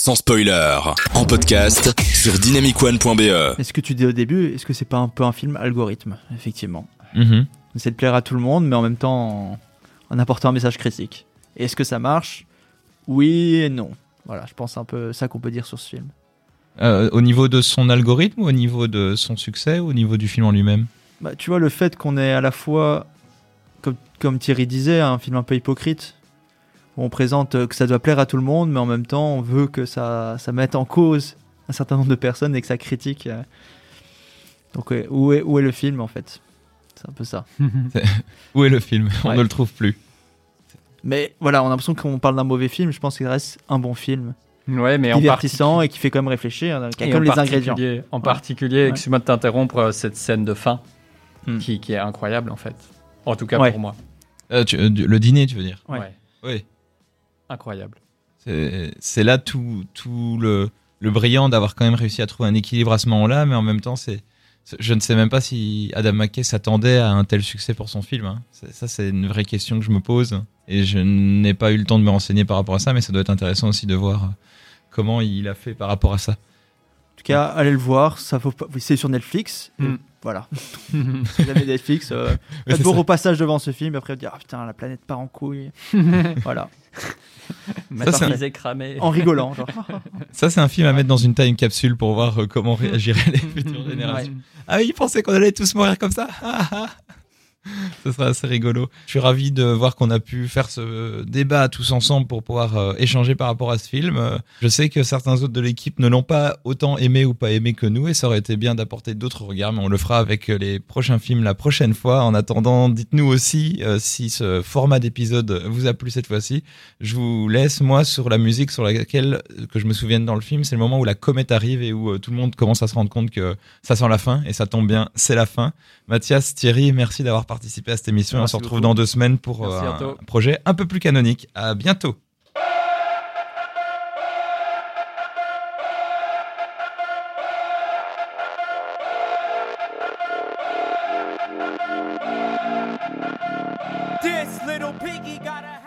sans spoiler, en podcast sur dynamicone.be. Est-ce que tu dis au début, est-ce que c'est pas un peu un film algorithme, effectivement? Mhm. On essaie de plaire à tout le monde, mais en même temps en, en apportant un message critique. Et Est-ce que ça marche? Oui et non. Voilà, je pense un peu ça qu'on peut dire sur ce film. Euh, au niveau de son algorithme, ou au niveau de son succès, ou au niveau du film en lui-même? Bah, tu vois, le fait qu'on est à la fois, comme, comme Thierry disait, un film un peu hypocrite, où on présente euh, que ça doit plaire à tout le monde, mais en même temps, on veut que ça, ça mette en cause un certain nombre de personnes et que ça critique. euh. Donc, où, est, où est le film, en fait? C'est un peu ça. Où est le film? On Ouais. ne le trouve plus. Mais voilà, on a l'impression qu'on parle d'un mauvais film. Je pense qu'il reste un bon film, Ouais, mais en divertissant et qui fait quand même réfléchir, hein, qui a Et comme en les ingrédients. En Ouais. particulier, Ouais. excuse-moi de t'interrompre, euh, cette scène de fin Hmm. qui, qui est incroyable en fait. En tout cas Ouais. pour moi. Euh, tu- euh, le dîner, tu veux dire? Ouais. Oui. Incroyable. C'est là tout, tout le, le brillant d'avoir quand même réussi à trouver un équilibre à ce moment-là, mais en même temps, c'est je ne sais même pas si Adam McKay s'attendait à un tel succès pour son film. hein. C'est- Ça, c'est une vraie question que je me pose. Et je n'ai pas eu le temps de me renseigner par rapport à ça, mais ça doit être intéressant aussi de voir euh, comment il a fait par rapport à ça. En tout cas, allez le voir. Ça faut pas... C'est sur Netflix. et Hmm. Voilà. si vous avez Netflix, euh, faites ça. repassage devant ce film. Et après, vous dire ah putain, la planète part en couille. voilà. Matisé cramé. En rigolant. Genre. Ça, c'est un film à mettre dans une time capsule pour voir euh, comment réagiraient les futures générations. Ah oui, ils pensaient qu'on allait tous mourir comme ça. Ah, ah. Ce sera assez rigolo. Je suis ravi de voir qu'on a pu faire ce débat tous ensemble pour pouvoir euh, échanger par rapport à ce film. Je sais que certains autres de l'équipe ne l'ont pas autant aimé ou pas aimé que nous et ça aurait été bien d'apporter d'autres regards, mais on le fera avec les prochains films la prochaine fois. En attendant, dites-nous aussi euh, si ce format d'épisode vous a plu cette fois-ci. Je vous laisse, moi, sur la musique sur laquelle, euh, que je me souvienne dans le film, c'est le moment où la comète arrive et où tout le monde commence à se rendre compte que ça sent la fin et ça tombe bien, c'est la fin. Mathias, Thierry, merci d'avoir participé à cette émission. Merci on se retrouve beaucoup. dans deux semaines pour euh, un projet un peu plus canonique. À bientôt. This little piggy got a